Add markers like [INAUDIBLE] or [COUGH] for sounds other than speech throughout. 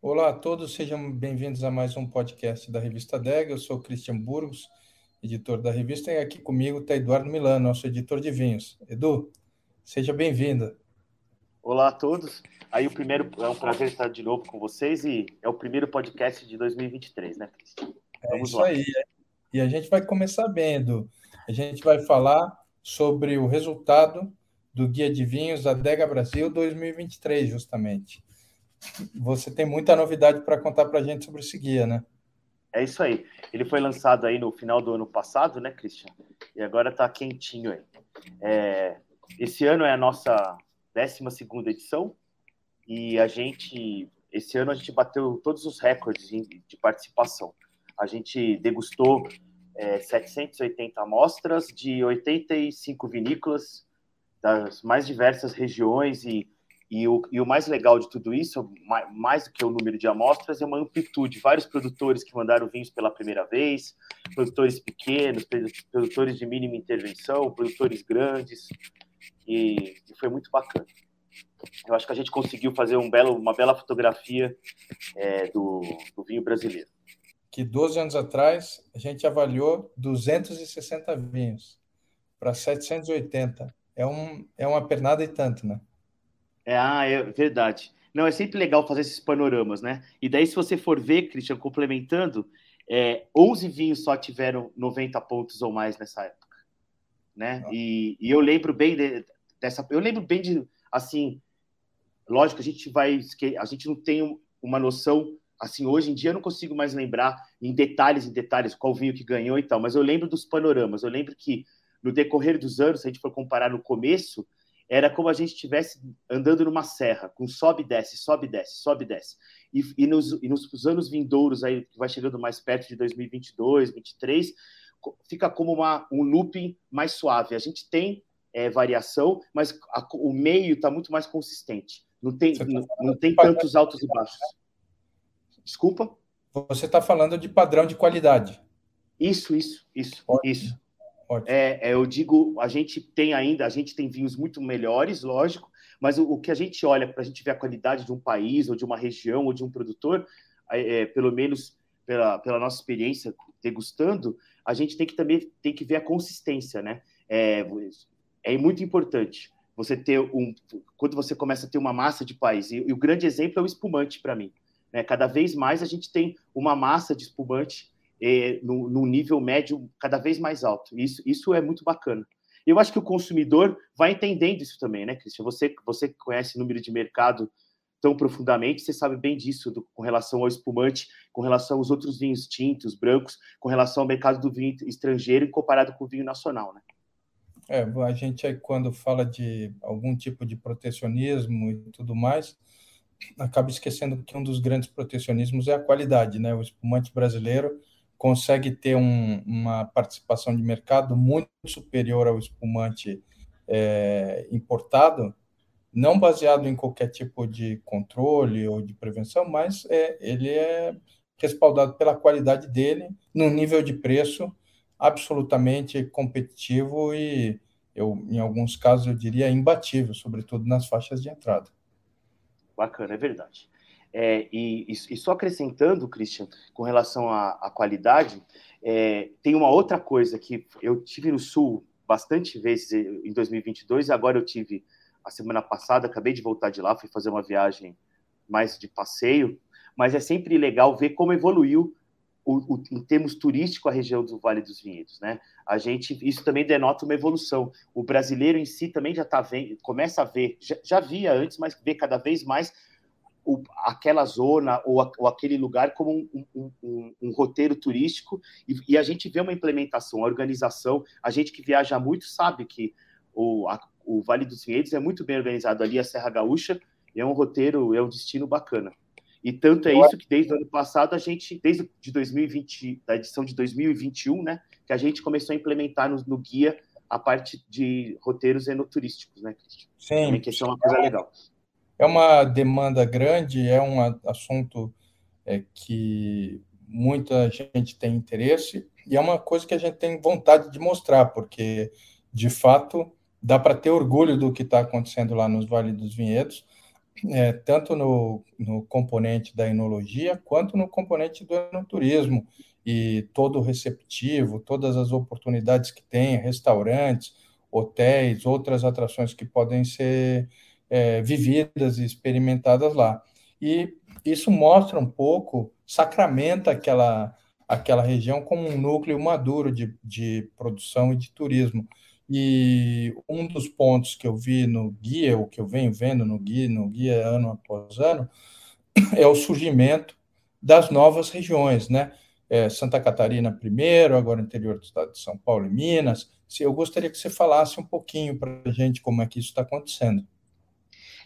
Olá a todos, sejam bem-vindos a mais um podcast da revista DEG. Eu sou Christian Burgos, editor da revista, e aqui comigo está Eduardo Milano, nosso editor de vinhos. Edu, seja bem-vindo. Olá a todos. Aí o primeiro é um prazer estar de novo com vocês e é o primeiro podcast de 2023, né, Christian? É Vamos é isso lá. aí. E a gente vai começar bem, Edu. A gente vai falar sobre o resultado do Guia de Vinhos da Adega Brasil 2023, justamente você tem muita novidade para contar para a gente sobre esse guia, né? É isso aí. Ele foi lançado aí no final do ano passado, né, Christian? E agora está quentinho aí. É, esse ano é a nossa 12 edição e a gente, esse ano a gente bateu todos os recordes de participação. A gente degustou é, 780 amostras de 85 vinícolas das mais diversas regiões e e o, e o mais legal de tudo isso, mais, mais do que o número de amostras, é uma amplitude. Vários produtores que mandaram vinhos pela primeira vez, produtores pequenos, produtores de mínima intervenção, produtores grandes, e, e foi muito bacana. Eu acho que a gente conseguiu fazer um belo, uma bela fotografia é, do, do vinho brasileiro. Que 12 anos atrás a gente avaliou 260 vinhos para 780. É, um, é uma pernada e tanto, né? É, ah, é verdade. Não, é sempre legal fazer esses panoramas, né? E daí, se você for ver, Christian, complementando, é, 11 vinhos só tiveram 90 pontos ou mais nessa época, né? E, e, eu lembro bem de, dessa, eu lembro bem de, assim, lógico, a gente vai, a gente não tem uma noção, assim, hoje em dia eu não consigo mais lembrar em detalhes, em detalhes, qual vinho que ganhou e tal, mas eu lembro dos panoramas, eu lembro que no decorrer dos anos, se a gente for comparar no começo, era como a gente estivesse andando numa serra, com sobe e desce, sobe e desce, sobe e desce. E, e, nos, e nos anos vindouros, aí, que vai chegando mais perto de 2022, 2023, fica como uma, um looping mais suave. A gente tem é, variação, mas a, o meio está muito mais consistente. Não tem, tá não, não tem tantos altos e baixos. Desculpa? Você está falando de padrão de qualidade. Isso, isso, isso, Ótimo. isso. É, é, eu digo, a gente tem ainda, a gente tem vinhos muito melhores, lógico, mas o, o que a gente olha para a gente ver a qualidade de um país, ou de uma região, ou de um produtor, é, pelo menos pela, pela nossa experiência degustando, a gente tem que também tem que ver a consistência, né? É, é muito importante você ter um. Quando você começa a ter uma massa de país, e, e o grande exemplo é o espumante para mim. Né? Cada vez mais a gente tem uma massa de espumante é, no, no, nível médio cada vez mais alto. Isso, isso é muito bacana. Eu acho que o consumidor vai entendendo isso também, né, Cristian? Você, você conhece o número de mercado tão profundamente, você sabe bem disso do, com relação ao espumante, com relação aos outros vinhos tintos, brancos, com relação ao mercado do vinho estrangeiro comparado com o vinho nacional, né? É, a gente quando fala de algum tipo de protecionismo e tudo mais, acaba esquecendo que um dos grandes protecionismos é a qualidade, né? O espumante brasileiro consegue ter um, uma participação de mercado muito superior ao espumante é, importado, não baseado em qualquer tipo de controle ou de prevenção, mas é, ele é respaldado pela qualidade dele, num nível de preço absolutamente competitivo e, eu, em alguns casos, eu diria imbatível, sobretudo nas faixas de entrada. Bacana, é verdade. É, e, e, só acrescentando, Christian, com relação à, à qualidade, é, tem uma outra coisa que eu tive no Sul bastante vezes em 2022 e agora eu tive a semana passada, acabei de voltar de lá, fui fazer uma viagem mais de passeio, mas é sempre legal ver como evoluiu o, o, em termos turístico a região do Vale dos Vinhedos, né? A gente isso também denota uma evolução. O brasileiro em si também já está vendo, começa a ver, já, já via antes, mas vê cada vez mais o, aquela zona ou, a, ou, aquele lugar como um, um, um, um roteiro turístico e, e, a gente vê uma implementação, uma organização. A gente que viaja muito sabe que o, a, o Vale dos Vinhedos é muito bem organizado ali, a Serra Gaúcha, é um roteiro, é um destino bacana. E tanto é isso que desde o ano passado a gente, desde de 2020, da edição de 2021, né, que a gente começou a implementar no, no guia a parte de roteiros enoturísticos, né, Cristian? Sim. Também que isso é uma coisa legal. É uma demanda grande, é um assunto é, que muita gente tem interesse e é uma coisa que a gente tem vontade de mostrar, porque, de fato, dá para ter orgulho do que está acontecendo lá nos Vale dos Vinhedos. é, tanto no, no componente da enologia quanto no componente do enoturismo e todo receptivo, todas as oportunidades que tem, restaurantes, hotéis, outras atrações que podem ser é, vividas e experimentadas lá. E isso mostra um pouco, sacramenta aquela, aquela região como um núcleo maduro de, de produção e de turismo. E um dos pontos que eu vi no guia, o que eu venho vendo no guia, no guia ano após ano, é o surgimento das novas regiões, né? É, Santa Catarina primeiro, agora interior do estado de São Paulo e Minas. Eu gostaria que você falasse um pouquinho para a gente como é que isso está acontecendo.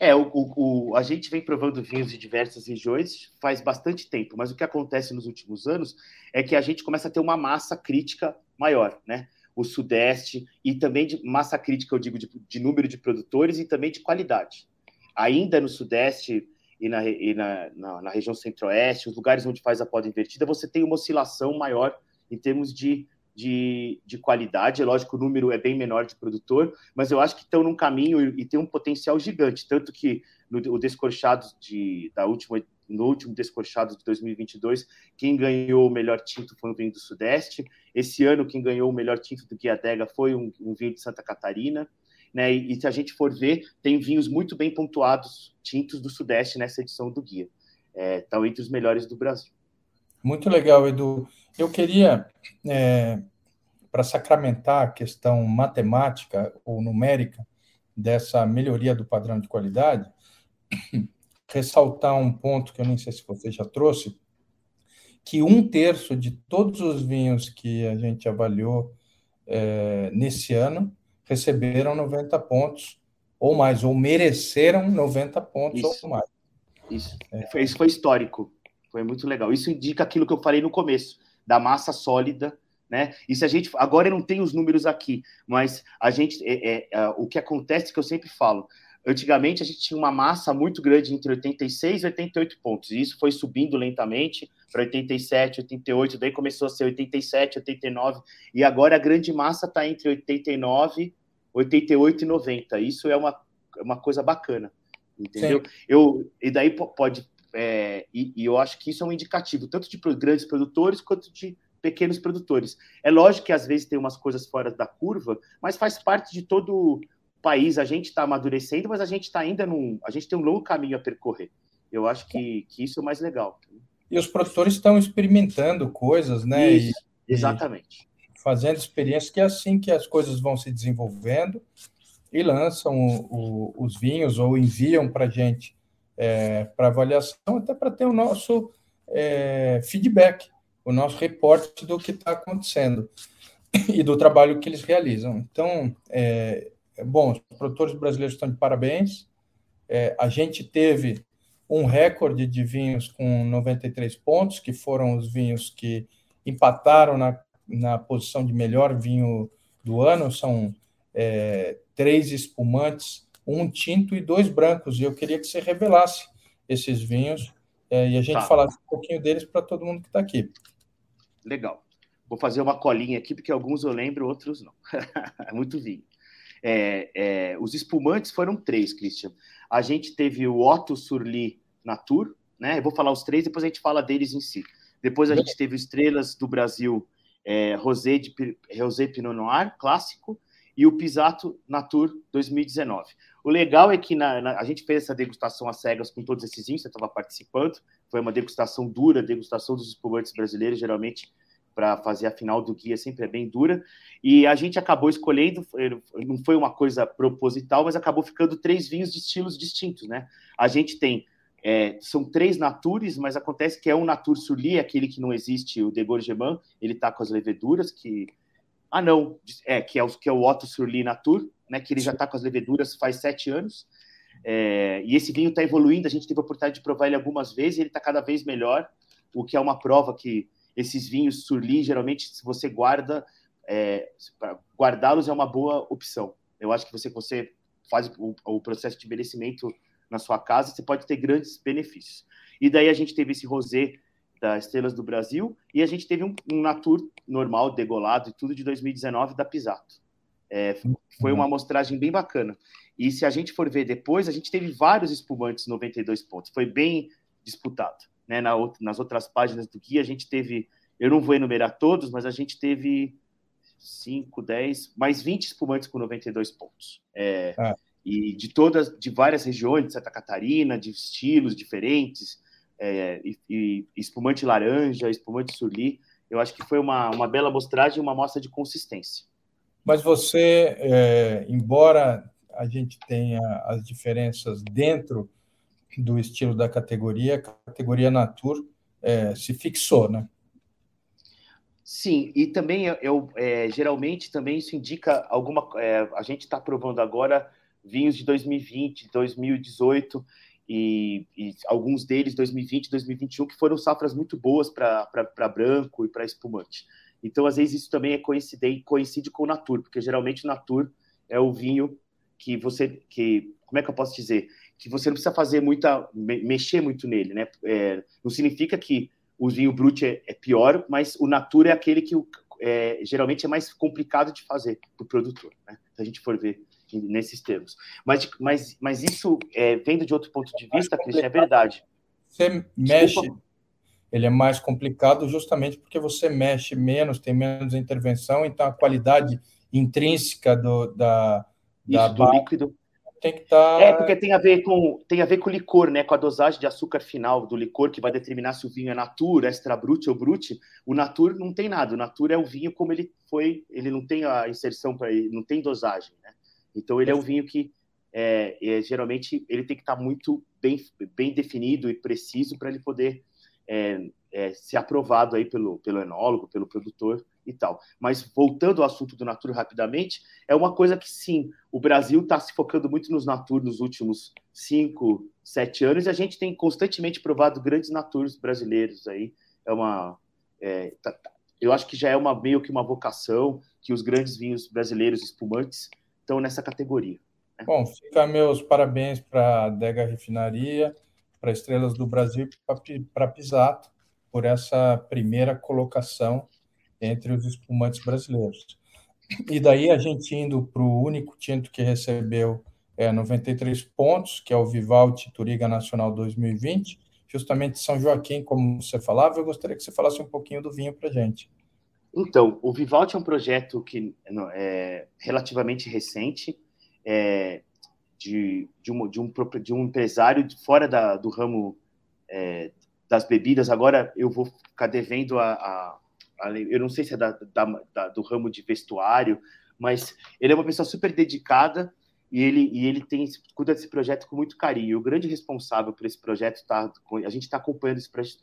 É, o, o, a gente vem provando vinhos de diversas regiões faz bastante tempo, mas o que acontece nos últimos anos é que a gente começa a ter uma massa crítica maior, né? O Sudeste e também de massa crítica, eu digo, de, de número de produtores e também de qualidade. Ainda no Sudeste e na, e na, na, na região Centro-Oeste, os lugares onde faz a poda invertida, você tem uma oscilação maior em termos de de, de qualidade. É lógico, o número é bem menor de produtor, mas eu acho que estão num caminho e, e tem um potencial gigante. Tanto que no o descorchado de, da última, no último descorchado de 2022, quem ganhou o melhor tinto foi um vinho do Sudeste. Esse ano, quem ganhou o melhor tinto do Guia Dega foi um, um vinho de Santa Catarina. Né? E, e, se a gente for ver, tem vinhos muito bem pontuados, tintos do Sudeste nessa edição do Guia. Estão é, entre os melhores do Brasil. Muito legal, Edu. Eu queria, é, para sacramentar a questão matemática ou numérica dessa melhoria do padrão de qualidade, [COUGHS] ressaltar um ponto que eu nem sei se você já trouxe, que um terço de todos os vinhos que a gente avaliou é, nesse ano receberam 90 pontos ou mais, ou mereceram 90 pontos Isso. ou mais. Isso. É. Isso foi histórico. Foi muito legal. Isso indica aquilo que eu falei no começo, da massa sólida, né? E se a gente. Agora eu não tenho os números aqui, mas a gente. É, é, é, o que acontece que eu sempre falo. Antigamente a gente tinha uma massa muito grande entre 86 e 88 pontos, e isso foi subindo lentamente para 87, 88, daí começou a ser 87, 89, e agora a grande massa está entre 89, 88 e 90. Isso é uma, uma coisa bacana, entendeu? Eu, e daí pode é, e, e, eu acho que isso é um indicativo, tanto de grandes produtores quanto de pequenos produtores. É lógico que às vezes tem umas coisas fora da curva, mas faz parte de todo o país. A gente está amadurecendo, mas a gente está ainda num. A gente tem um longo caminho a percorrer. Eu acho que, que isso é o mais legal. E os produtores estão experimentando coisas, né? Isso, e, exatamente. E fazendo experiências, que é assim que as coisas vão se desenvolvendo e lançam o, o, os vinhos ou enviam para a gente é, para avaliação, até para ter o nosso é, feedback, o nosso reporte do que está acontecendo e do trabalho que eles realizam. Então, é, é, bom, os produtores brasileiros estão de parabéns. É, a gente teve um recorde de vinhos com 93 pontos, que foram os vinhos que empataram na, na posição de melhor vinho do ano. São é, três espumantes um tinto e dois brancos. E eu queria que você revelasse esses vinhos é, e a gente tá. falasse um pouquinho deles para todo mundo que está aqui. Legal. Vou fazer uma colinha aqui, porque alguns eu lembro, outros não. [LAUGHS] é muito vinho. É, é, os espumantes foram três, Christian. A gente teve o Otto Surly Natur, né? Eu vou falar os três, depois a gente fala deles em si. Depois a gente teve Estrelas do Brasil, é, Rosé, de, Rosé Pinot Noir, clássico, e o Pisato Natur 2019. O legal é que na, na, a gente fez essa degustação às cegas com todos esses vinhos, você estava participando, foi uma degustação dura, degustação dos espumantes brasileiros, geralmente para fazer a final do guia sempre é bem dura, e a gente acabou escolhendo, não foi uma coisa proposital, mas acabou ficando três vinhos de estilos distintos, né? A gente tem, é, são três Natures, mas acontece que é um Natur Surly, aquele que não existe, o de Gorgeman, ele está com as leveduras, que ah, não, é que é o, que é o Otto Surly Natur, né? Que ele já está com as leveduras faz sete anos. É, e esse vinho está evoluindo. A gente teve a oportunidade de provar ele algumas vezes. E ele está cada vez melhor, o que é uma prova que esses vinhos Surly geralmente, se você guarda, é, guardá-los é uma boa opção. Eu acho que você você faz o, o processo de envelhecimento na sua casa, você pode ter grandes benefícios. E daí a gente teve esse rosé da Estrelas do Brasil, e a gente teve um, um Natur normal, degolado e tudo de 2019 da Pisato. É, foi uma amostragem bem bacana. E se a gente for ver depois, a gente teve vários espumantes 92 pontos. Foi bem disputado. Né? Na, nas outras páginas do guia, a gente teve. Eu não vou enumerar todos, mas a gente teve 5, 10, mais 20 espumantes com 92 pontos. É, ah. E de todas, de várias regiões, de Santa Catarina, de estilos diferentes, é, e, e, espumante laranja, espumante surli. Eu acho que foi uma, uma bela mostragem e uma mostra de consistência. Mas você, é, embora a gente tenha as diferenças dentro do estilo da categoria, a categoria Natur é, se fixou, né? Sim, e também eu, é, geralmente também isso indica alguma. É, a gente está provando agora vinhos de 2020, 2018 e, e, alguns deles 2020, 2021 que foram safras muito boas para branco e para espumante. Então, às vezes isso também é coincide, coincide com o Natur, porque geralmente o Natur é o vinho que você que como é que eu posso dizer que você não precisa fazer muita mexer muito nele, né? É, não significa que o vinho brut é, é, pior, mas o natura é aquele que é, geralmente é mais complicado de fazer para o produtor, né? Se a gente for ver nesses termos. Mas, mas, mas isso, é, vendo de outro ponto de vista, Cristian, é verdade. Você mexe, Desculpa. ele é mais complicado justamente porque você mexe menos, tem menos intervenção, então a qualidade intrínseca do, da, da do líquido tem que estar. Tá... É, porque tem a ver com tem a ver com o licor, né? Com a dosagem de açúcar final do licor que vai determinar se o vinho é natura, extra brut ou brut. O natur não tem nada. O natur é o vinho como ele foi, ele não tem a inserção para ele, não tem dosagem, né? Então ele é um vinho que é, é, geralmente ele tem que estar tá muito bem, bem definido e preciso para ele poder é, é, ser aprovado aí pelo, pelo enólogo, pelo produtor e tal. Mas voltando ao assunto do Natur rapidamente, é uma coisa que sim, o Brasil está se focando muito nos Natur nos últimos cinco, sete anos, e a gente tem constantemente provado grandes Naturs brasileiros aí. É uma. É, tá, tá, eu acho que já é uma meio que uma vocação que os grandes vinhos brasileiros espumantes estão nessa categoria. Né? Bom, fica meus parabéns para a Dega Refinaria, para Estrelas do Brasil e para Pisato por essa primeira colocação entre os espumantes brasileiros. E daí a gente indo para o único tinto que recebeu é, 93 pontos, que é o Vivaldi Turiga Nacional 2020, justamente São Joaquim, como você falava, eu gostaria que você falasse um pouquinho do vinho para gente. Então, o Vivaldi é um projeto que é relativamente recente, é, de, de, um, de, um, de um empresário fora da, do ramo é, das bebidas. Agora eu vou ficar devendo a, a eu não sei se é da, da, do ramo de vestuário, mas ele é uma pessoa super dedicada e ele, e ele tem cuida desse projeto com muito carinho. O grande responsável por esse projeto tá, a gente está acompanhando esse projeto,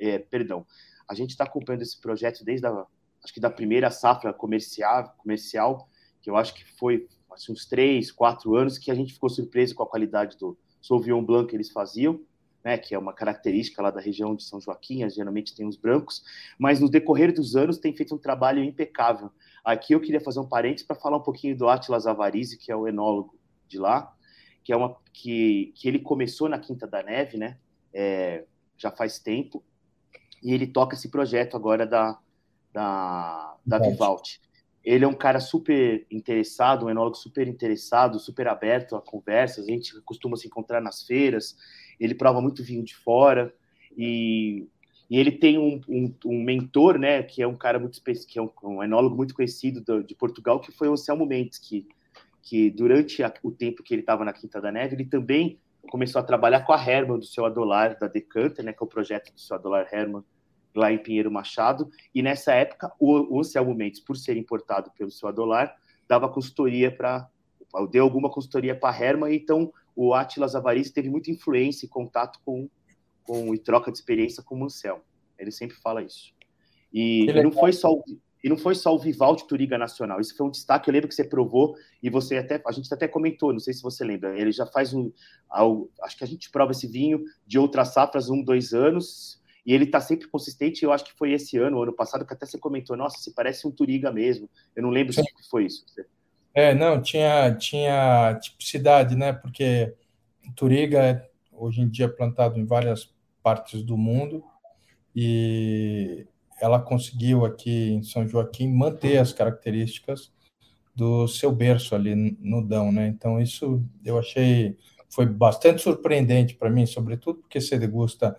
é, perdão, a gente está acompanhando esse projeto desde a, acho que da primeira safra comercial, comercial, que eu acho que foi assim, uns três, quatro anos que a gente ficou surpreso com a qualidade do Sauvignon Blanc que eles faziam né, que é uma característica lá da região de São Joaquim, geralmente tem os brancos, mas no decorrer dos anos tem feito um trabalho impecável. Aqui eu queria fazer um parênteses para falar um pouquinho do Atlas Avarizi, que é o enólogo de lá, que é uma que, que ele começou na Quinta da Neve, né? É, já faz tempo, e ele toca esse projeto agora da, da, da Vivaldi. Ele é um cara super interessado, um enólogo super interessado, super aberto a conversas. A gente costuma se encontrar nas feiras ele prova muito vinho de fora e, e ele tem um, um, um, mentor, né, que é um cara muito que é um, um enólogo muito conhecido do, de Portugal, que foi o Anselmo Mendes, que, que durante a, o tempo que ele estava na Quinta da Neve, ele também começou a trabalhar com a Herman, do seu Adolar, da Decanter, né, que é o projeto do seu Adolar Herman, lá em Pinheiro Machado, e nessa época o, o Anselmo Mendes, por ser importado pelo seu Adolar, dava consultoria para deu alguma consultoria para a Herman, então o Atlas Avarice teve muita influência e contato com, com e troca de experiência com o Mansell. Ele sempre fala isso. E, e não foi só o, e não foi só o Vivaldi Turiga Nacional. Isso foi um destaque. Eu lembro que você provou e você até a gente até comentou. Não sei se você lembra. Ele já faz um, acho que a gente prova esse vinho de outras safras um, dois anos e ele está sempre consistente. Eu acho que foi esse ano, ano passado, que até você comentou. Nossa, se parece um Turiga mesmo. Eu não lembro Sim. se foi isso. É, não, tinha, tinha tipicidade, né? Porque Turiga é hoje em dia plantado em várias partes do mundo e ela conseguiu aqui em São Joaquim manter as características do seu berço ali no Dão, né? Então isso eu achei foi bastante surpreendente para mim, sobretudo porque você degusta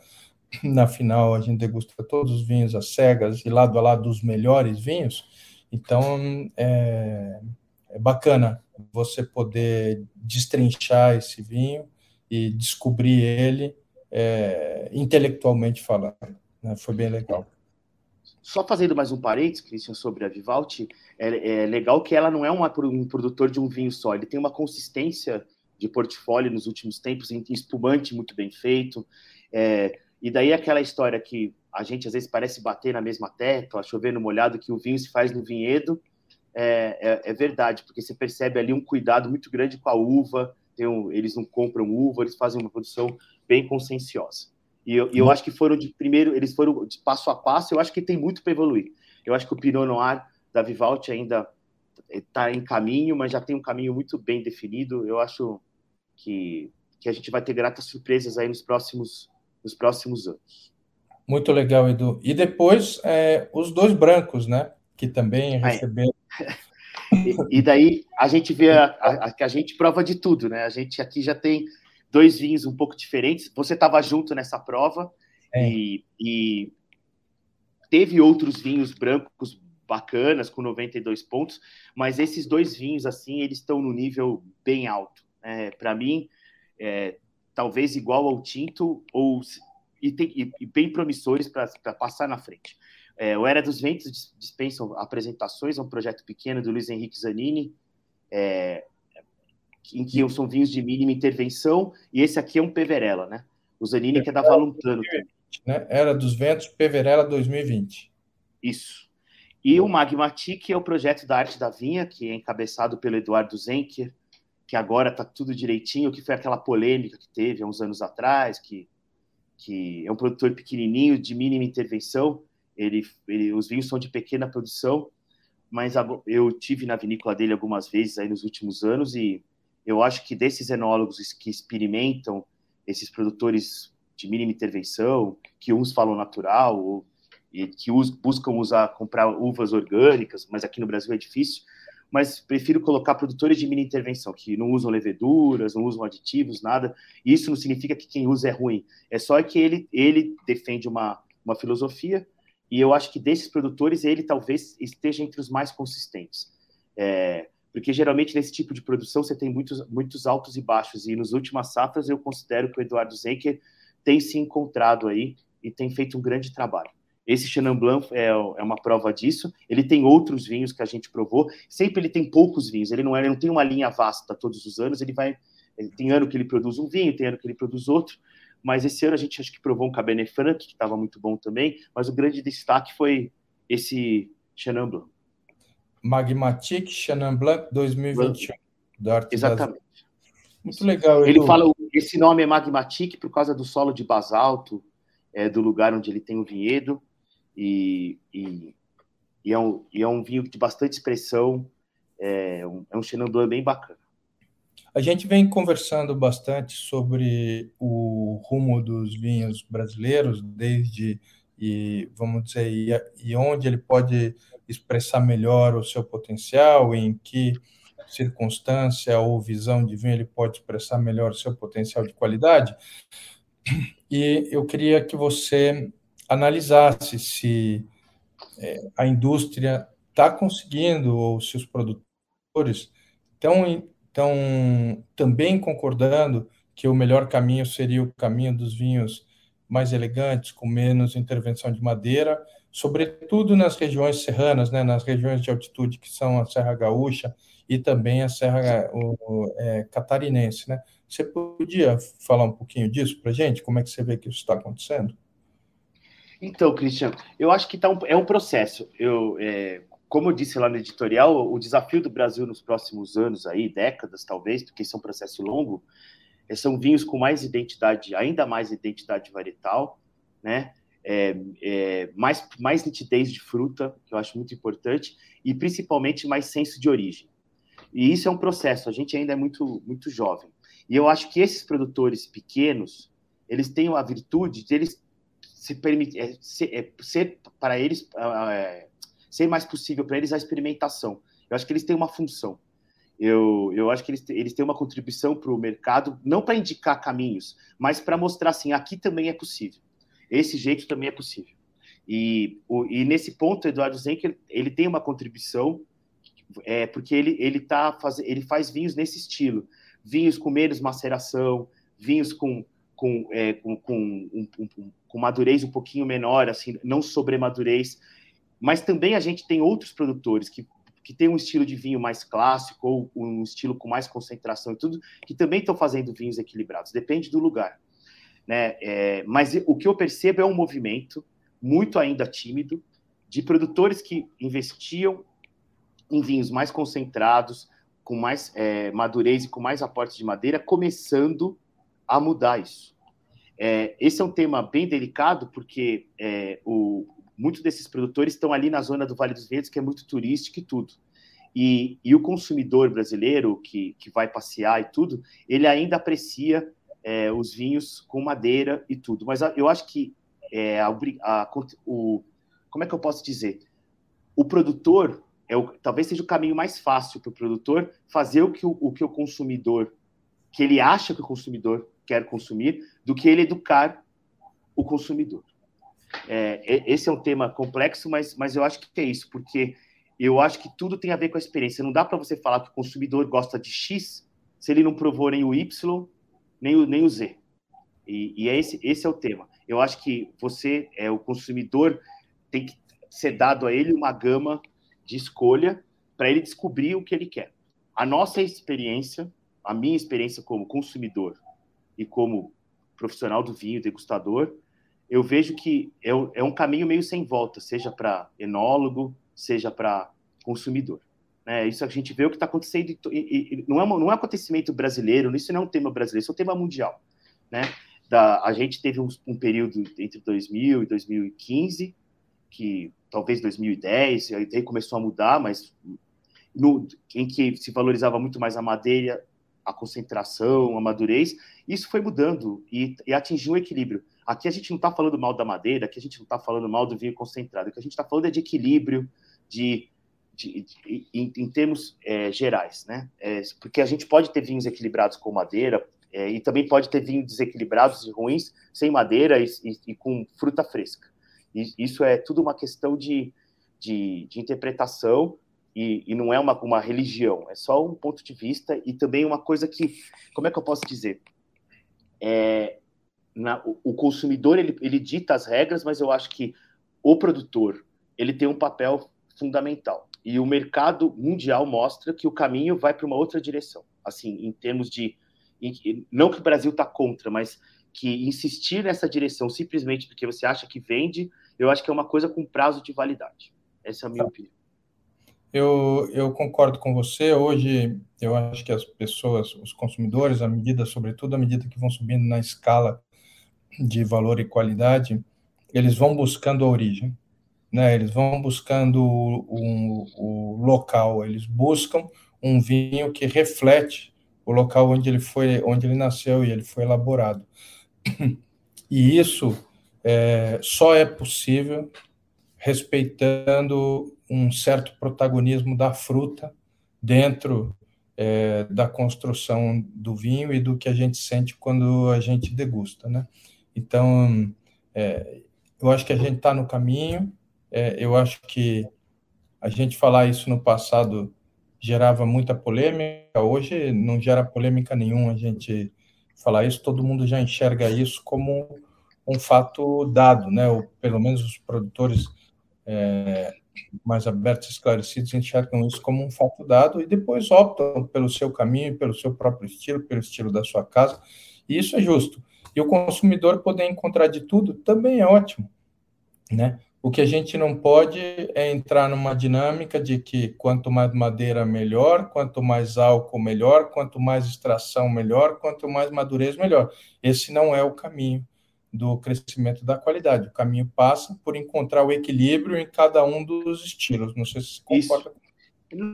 na final a gente degusta todos os vinhos às cegas e lado a lado dos melhores vinhos. Então é, é bacana você poder destrinchar esse vinho e descobrir ele é, intelectualmente falando. Né? Foi bem legal. Só fazendo mais um parênteses, Christian, sobre a Vivaldi, é, é, legal que ela não é uma, um produtor de um vinho só, ele tem uma consistência de portfólio nos últimos tempos, em espumante muito bem feito, é, e daí aquela história que a gente às vezes parece bater na mesma tecla, chovendo molhado, que o vinho se faz no vinhedo, é, é, é verdade, porque você percebe ali um cuidado muito grande com a uva, um, eles não compram uva, eles fazem uma produção bem conscienciosa. E eu, eu, acho que foram de primeiro, eles foram de passo a passo, eu acho que tem muito para evoluir. Eu acho que o Pinot Noir da Vivaldi ainda está em caminho, mas já tem um caminho muito bem definido. Eu acho que, que a gente vai ter gratas surpresas aí nos próximos, nos próximos anos. Muito legal, Edu. E depois, é, os dois brancos, né? Que também receberam. e, e, daí a gente vê a, a, a, a gente prova de tudo, né? A gente aqui já tem dois vinhos um pouco diferentes. Você estava junto nessa prova é. e, e, teve outros vinhos brancos bacanas com 92 pontos, mas esses dois vinhos assim eles estão no nível bem alto. É, Para mim, é, talvez igual ao tinto ou e, tem, e, e bem promissores para passar na frente. É, o Era dos Ventos dispensam apresentações, é um projeto pequeno do Luiz Henrique Zanini. É, em que são vinhos de mínima intervenção, e esse aqui é um Peverella, né? O Zanini que é da Valentano. Né? Era dos Ventos, Peverella 2020. Isso. E o Magmatic, que é o projeto da Arte da Vinha, que é encabeçado pelo Eduardo Zenker, que agora está tudo direitinho, que foi aquela polêmica que teve há uns anos atrás, que, que é um produtor pequenininho, de mínima intervenção, ele, ele, os vinhos são de pequena produção, mas eu tive na vinícola dele algumas vezes aí nos últimos anos e eu acho que desses enólogos que experimentam esses produtores de mínima intervenção, que uns falam natural, ou, e que us, buscam usar, comprar uvas orgânicas, mas aqui no Brasil é difícil, mas prefiro colocar produtores de mínima intervenção, que não usam leveduras, não usam aditivos, nada. Isso não significa que quem usa é ruim, é só que ele, ele defende uma, uma filosofia, e eu acho que desses produtores, ele talvez esteja entre os mais consistentes. É, porque geralmente nesse tipo de produção você tem muitos, muitos altos e baixos, e nos últimas safras eu considero que o Eduardo Zenker tem se encontrado aí e tem feito um grande trabalho. Esse Chenin Blanc é, é uma prova disso. Ele tem outros vinhos que a gente provou. Sempre ele tem poucos vinhos. Ele não, é, ele não tem uma linha vasta todos os anos. Ele vai. Ele tem ano que ele produz um vinho, tem ano que ele produz outro. Mas esse ano a gente acho que provou um Cabernet Franc que estava muito bom também. Mas o grande destaque foi esse Chenin Blanc. Magmatic Chenin Blanc 2021. Exatamente. Das... Muito legal. Ele fala, esse nome é Magmatic por causa do solo de basalto, é, do lugar onde ele tem o vinhedo, e, e, e, é, um, e é um vinho de bastante expressão, é um, é um Blanc bem bacana. A gente vem conversando bastante sobre o rumo dos vinhos brasileiros, desde e vamos dizer e, e onde ele pode expressar melhor o seu potencial, em que circunstância ou visão de vinho ele pode expressar melhor o seu potencial de qualidade. E eu queria que você analisasse se é, a indústria está conseguindo, ou se os produtores estão, estão também concordando que o melhor caminho seria o caminho dos vinhos mais elegantes, com menos intervenção de madeira, sobretudo nas regiões serranas, né, nas regiões de altitude que são a Serra Gaúcha e também a Serra o, é, Catarinense. Né? Você podia falar um pouquinho disso para a gente? Como é que você vê que isso está acontecendo? Então, Cristian, eu acho que tá um, é um processo. Eu, é, como eu disse lá no editorial, o desafio do Brasil nos próximos anos, aí, décadas talvez, porque isso é um processo longo, é, são vinhos com mais identidade, ainda mais identidade varietal, né? É, é, mais, mais nitidez de fruta, que eu acho muito importante, e principalmente mais senso de origem. E isso é um processo, a gente ainda é muito, muito jovem. E eu acho que esses produtores pequenos, eles têm a virtude de eles se permitir, é, ser, é, ser, para eles, é, ser mais possível para eles a experimentação. Eu acho que eles têm uma função. Eu, eu acho que eles, eles têm uma contribuição para o mercado, não para indicar caminhos, mas para mostrar assim, aqui também é possível. Esse jeito também é possível. E, o, e nesse ponto, Eduardo Zenker, ele tem uma contribuição, é, porque ele, ele, tá faz, ele faz vinhos nesse estilo. Vinhos com menos maceração, vinhos com, com, é, com, com, um, um, com madurez um pouquinho menor, assim, não sobremadurez. Mas também a gente tem outros produtores que que tem um estilo de vinho mais clássico ou um estilo com mais concentração e tudo, que também estão fazendo vinhos equilibrados. Depende do lugar. Né? É, mas o que eu percebo é um movimento muito ainda tímido de produtores que investiam em vinhos mais concentrados, com mais é, madurez e com mais aportes de madeira, começando a mudar isso. É, esse é um tema bem delicado, porque é, o, muitos desses produtores estão ali na zona do Vale dos Ventos, que é muito turístico e tudo. E, e o consumidor brasileiro que, que vai passear e tudo, ele ainda aprecia é, os vinhos com madeira e tudo. Mas eu acho que é, a, a, o, como é que eu posso dizer? O produtor é o, talvez seja o caminho mais fácil para o produtor fazer o que o, o que o consumidor, que ele acha que o consumidor quer consumir, do que ele educar o consumidor. É, esse é um tema complexo, mas, mas eu acho que é isso, porque eu acho que tudo tem a ver com a experiência. Não dá para você falar que o consumidor gosta de X se ele não provou nem o Y, nem o, nem o Z. E, e é esse, esse é o tema. Eu acho que você, é o consumidor, tem que ser dado a ele uma gama de escolha para ele descobrir o que ele quer. A nossa experiência, a minha experiência como consumidor e como profissional do vinho, degustador, eu vejo que é, é um caminho meio sem volta, seja para enólogo, seja para consumidor. Né? Isso a gente vê o que está acontecendo, e, e, não, é não é um acontecimento brasileiro, isso não é um tema brasileiro, isso é um tema mundial. Né? Da, a gente teve um, um período entre 2000 e 2015, que talvez 2010, aí começou a mudar, mas no, em que se valorizava muito mais a madeira, a concentração, a madurez, isso foi mudando e, e atingiu um equilíbrio. Aqui a gente não está falando mal da madeira, aqui a gente não está falando mal do vinho concentrado, o que a gente está falando é de equilíbrio, de, de, de em, em, termos é, gerais, né? É, porque a gente pode ter vinhos equilibrados com madeira é, e também pode ter vinhos desequilibrados e ruins sem madeira e, e, e com fruta fresca. E, isso é tudo uma questão de, de, de interpretação e, e, não é uma, uma religião, é só um ponto de vista e também uma coisa que, como é que eu posso dizer? É, na, o, consumidor ele, ele dita as regras, mas eu acho que o produtor ele tem um papel fundamental. E o mercado mundial mostra que o caminho vai para uma outra direção. Assim, em termos de. Em, não que o Brasil está contra, mas que insistir nessa direção simplesmente porque você acha que vende, eu acho que é uma coisa com prazo de validade. Essa é a minha tá. opinião. Eu, eu concordo com você. Hoje, eu acho que as pessoas, os consumidores, à medida, sobretudo à medida que vão subindo na escala de valor e qualidade, eles vão buscando a origem, né? Eles vão buscando o, o local, eles buscam um vinho que reflete o local onde ele foi, onde ele nasceu e ele foi elaborado. [CLEARS THROAT] E isso é, só é possível respeitando um certo protagonismo da fruta dentro é, da construção do vinho e do que a gente sente quando a gente degusta, né? Então, é, eu acho que a gente está no caminho. É, eu acho que a gente falar isso no passado gerava muita polêmica. Hoje não gera polêmica nenhuma a gente falar isso. Todo mundo já enxerga isso como um fato dado, né? Ou pelo menos os produtores é, mais abertos, esclarecidos, enxergam isso como um fato dado e depois optam pelo seu caminho, pelo seu próprio estilo, pelo estilo da sua casa. E isso é justo. E o consumidor poder encontrar de tudo também é ótimo, né? O que a gente não pode é entrar numa dinâmica de que quanto mais madeira melhor, quanto mais álcool melhor, quanto mais extração melhor, quanto mais madurez melhor. Esse não é o caminho do crescimento da qualidade. O caminho passa por encontrar o equilíbrio em cada um dos estilos. Não sei se você concorda. Isso.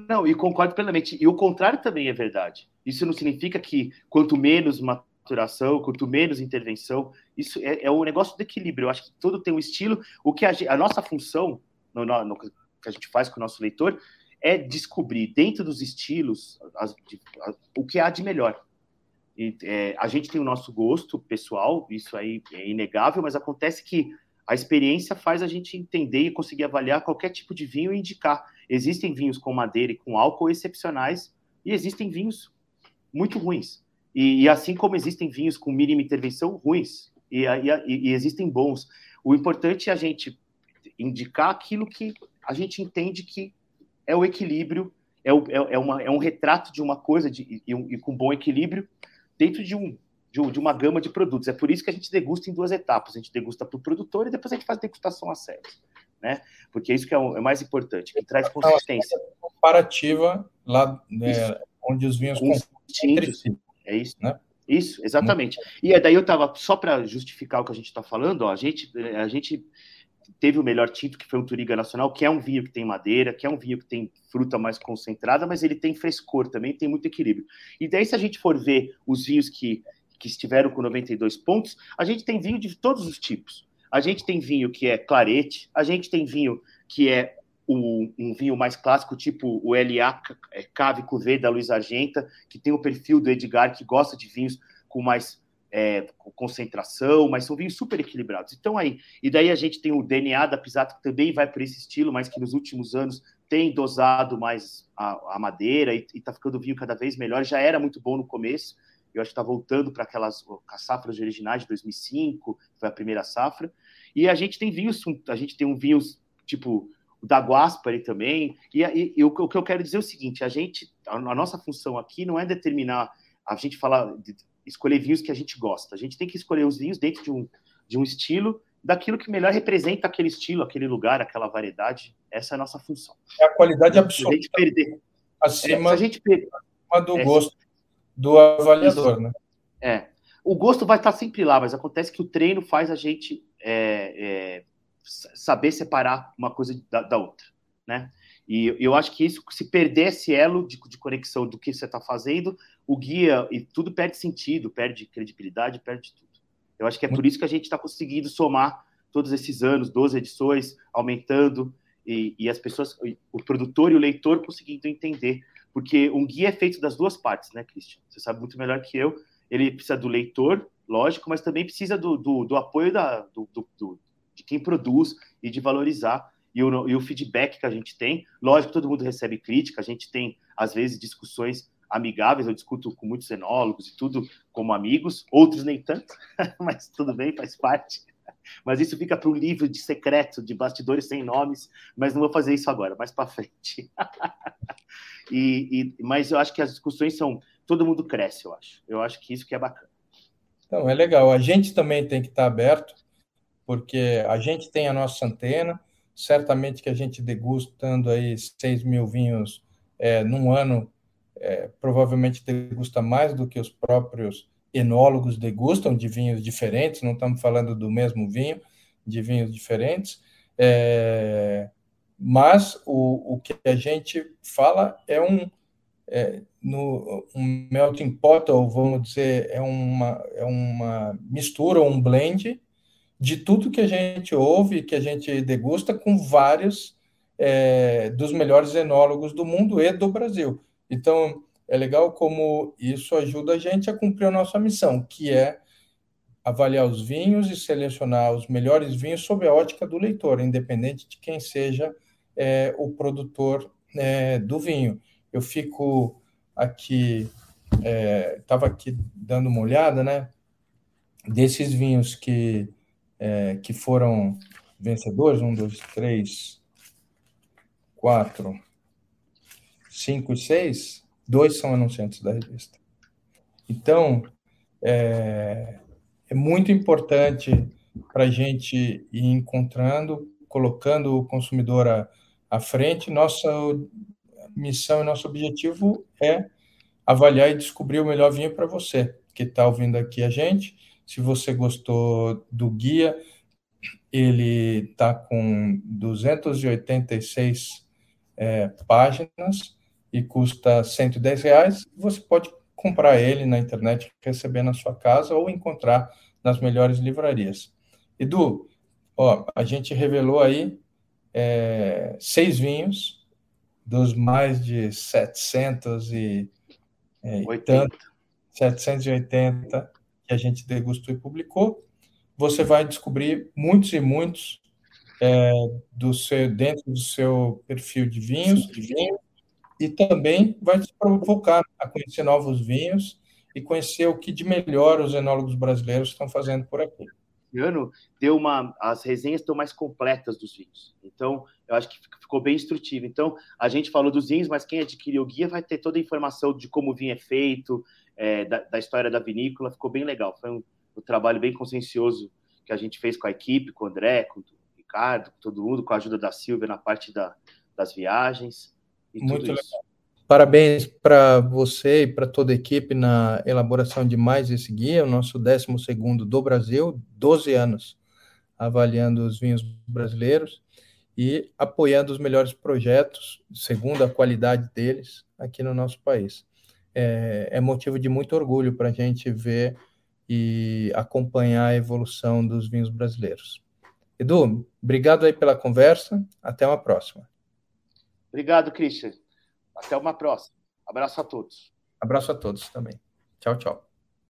Não, e concordo plenamente. E o contrário também é verdade. Isso não significa que quanto menos maturação, quanto menos intervenção. Isso é, é um negócio de equilíbrio. Eu acho que tudo tem um estilo. O que a, a nossa função, no, no, no, que a gente faz com o nosso leitor, é descobrir dentro dos estilos as, as, o que há de melhor. E, é, a gente tem o nosso gosto pessoal, isso aí é inegável, mas acontece que a experiência faz a gente entender e conseguir avaliar qualquer tipo de vinho e indicar. Existem vinhos com madeira e com álcool excepcionais, e existem vinhos muito ruins. E, e assim como existem vinhos com mínima intervenção ruins, e, e, e existem bons. O importante é a gente indicar aquilo que a gente entende que é o equilíbrio, é, o, é, é, uma, é um retrato de uma coisa de, e, e, com bom equilíbrio dentro de, um, de, de, uma gama de produtos. É por isso que a gente degusta em duas etapas. A gente degusta para o produtor e depois a gente faz degustação a sério. Né? Porque isso que é o é mais importante, que traz consistência. Comparativa lá né, onde os vinhos distintos. É isso, né? Isso, exatamente. E daí eu estava, só para justificar o que a gente está falando, ó, a, gente, a gente teve o melhor título, que foi o Turiga Nacional, que é um vinho que tem madeira, que é um vinho que tem fruta mais concentrada, mas ele tem frescor também, tem muito equilíbrio. E daí, se a gente for ver os vinhos que, que estiveram com 92 pontos, a gente tem vinho de todos os tipos. A gente tem vinho que é clarete, a gente tem vinho que é um, um vinho mais clássico, tipo o LA Cave Cuvée da Luiz Argenta, que tem o perfil do Edgar, que gosta de vinhos com mais é, concentração, mas são vinhos super equilibrados. Então aí, e daí a gente tem o DNA da Pisato, que também vai para esse estilo, mas que nos últimos anos tem dosado mais a, a madeira e está ficando vinho cada vez melhor. Já era muito bom no começo, eu acho que está voltando para aquelas safras originais de 2005, foi a primeira safra. E a gente tem vinhos, a gente tem um vinhos tipo o da Guaspari também. E, e, e o, o, que eu quero dizer é o seguinte: a gente, a, a nossa função aqui não é determinar, a gente falar de, escolher vinhos que a gente gosta. A gente tem que escolher os vinhos dentro de um, de um estilo, daquilo que melhor representa aquele estilo, aquele lugar, aquela variedade. Essa é a nossa função. É a qualidade absoluta. Se a gente perder. Acima, é, a gente perder, do é, gosto do avaliador, né? É. O gosto vai estar sempre lá, mas acontece que o treino faz a gente é, é saber separar uma coisa da, da outra, né? E eu acho que isso, se perder esse elo de, de conexão do que você está fazendo, o guia e tudo perde sentido, perde credibilidade, perde tudo. Eu acho que é por isso que a gente está conseguindo somar todos esses anos, 12 edições, aumentando, e, e, as pessoas, o produtor e o leitor conseguindo entender. Porque um guia é feito das duas partes, né, Christian? Você sabe muito melhor que eu. Ele precisa do leitor, lógico, mas também precisa do, do, do apoio da, do, do, de quem produz e de valorizar e o, e o feedback que a gente tem. Lógico, todo mundo recebe crítica, a gente tem, às vezes, discussões amigáveis, eu discuto com muitos enólogos e tudo como amigos, outros nem tanto, [LAUGHS] mas tudo bem, faz parte. Mas isso fica para um livro de secreto, de bastidores sem nomes, mas não vou fazer isso agora, mais para frente. [LAUGHS] e, e, mas eu acho que as discussões são. Todo mundo cresce, eu acho. Eu acho que isso que é bacana. Então, é legal. A gente também tem que estar aberto, porque a gente tem a nossa antena, certamente que a gente degustando aí 6 mil vinhos é, num ano, é, provavelmente degusta mais do que os próprios enólogos degustam de vinhos diferentes, não estamos falando do mesmo vinho, de vinhos diferentes, é, mas o, o que a gente fala é um, é, no, um melting pot, ou vamos dizer, é uma, é uma mistura, um blend de tudo que a gente ouve, que a gente degusta com vários é, dos melhores enólogos do mundo e do Brasil. Então, é legal como isso ajuda a gente a cumprir a nossa missão, que é avaliar os vinhos e selecionar os melhores vinhos sob a ótica do leitor, independente de quem seja é, o produtor é, do vinho. Eu fico aqui, estava é, aqui dando uma olhada, né, desses vinhos que é, que foram vencedores, um, dois, três, quatro, cinco e seis, dois são anunciantes da revista. Então, é, é muito importante para a gente ir encontrando, colocando o consumidor à, à frente. Nossa missão e nosso objetivo é avaliar e descobrir o melhor vinho para você que está ouvindo aqui a gente se você gostou do guia, ele está com 286 é, páginas e custa 110 reais. Você pode comprar ele na internet, receber na sua casa ou encontrar nas melhores livrarias. Edu, ó, a gente revelou aí é, seis vinhos dos mais de 700 e, é, 780 que a gente degustou e publicou, você vai descobrir muitos e muitos é, do seu, dentro do seu perfil de vinhos, de vinho, e também vai te provocar a conhecer novos vinhos e conhecer o que de melhor os enólogos brasileiros estão fazendo por aqui. Esse ano deu uma, as resenhas estão mais completas dos vinhos. Então, eu acho que ficou bem instrutivo. Então, a gente falou dos vinhos, mas quem adquiriu o guia vai ter toda a informação de como o vinho é feito, é, da, da, história da vinícola. Ficou bem legal. Foi um, um, trabalho bem consciencioso que a gente fez com a equipe, com o André, com o Ricardo, com todo mundo, com a ajuda da Silvia na parte da, das viagens. Muito legal. Isso. Parabéns para você e para toda a equipe na elaboração de mais esse guia, o nosso 12 do Brasil, 12 anos avaliando os vinhos brasileiros e apoiando os melhores projetos, segundo a qualidade deles, aqui no nosso país. É, é motivo de muito orgulho para a gente ver e acompanhar a evolução dos vinhos brasileiros. Edu, obrigado aí pela conversa, até uma próxima. Obrigado, Christian. Até uma próxima. Abraço a todos. Abraço a todos também. Tchau, tchau.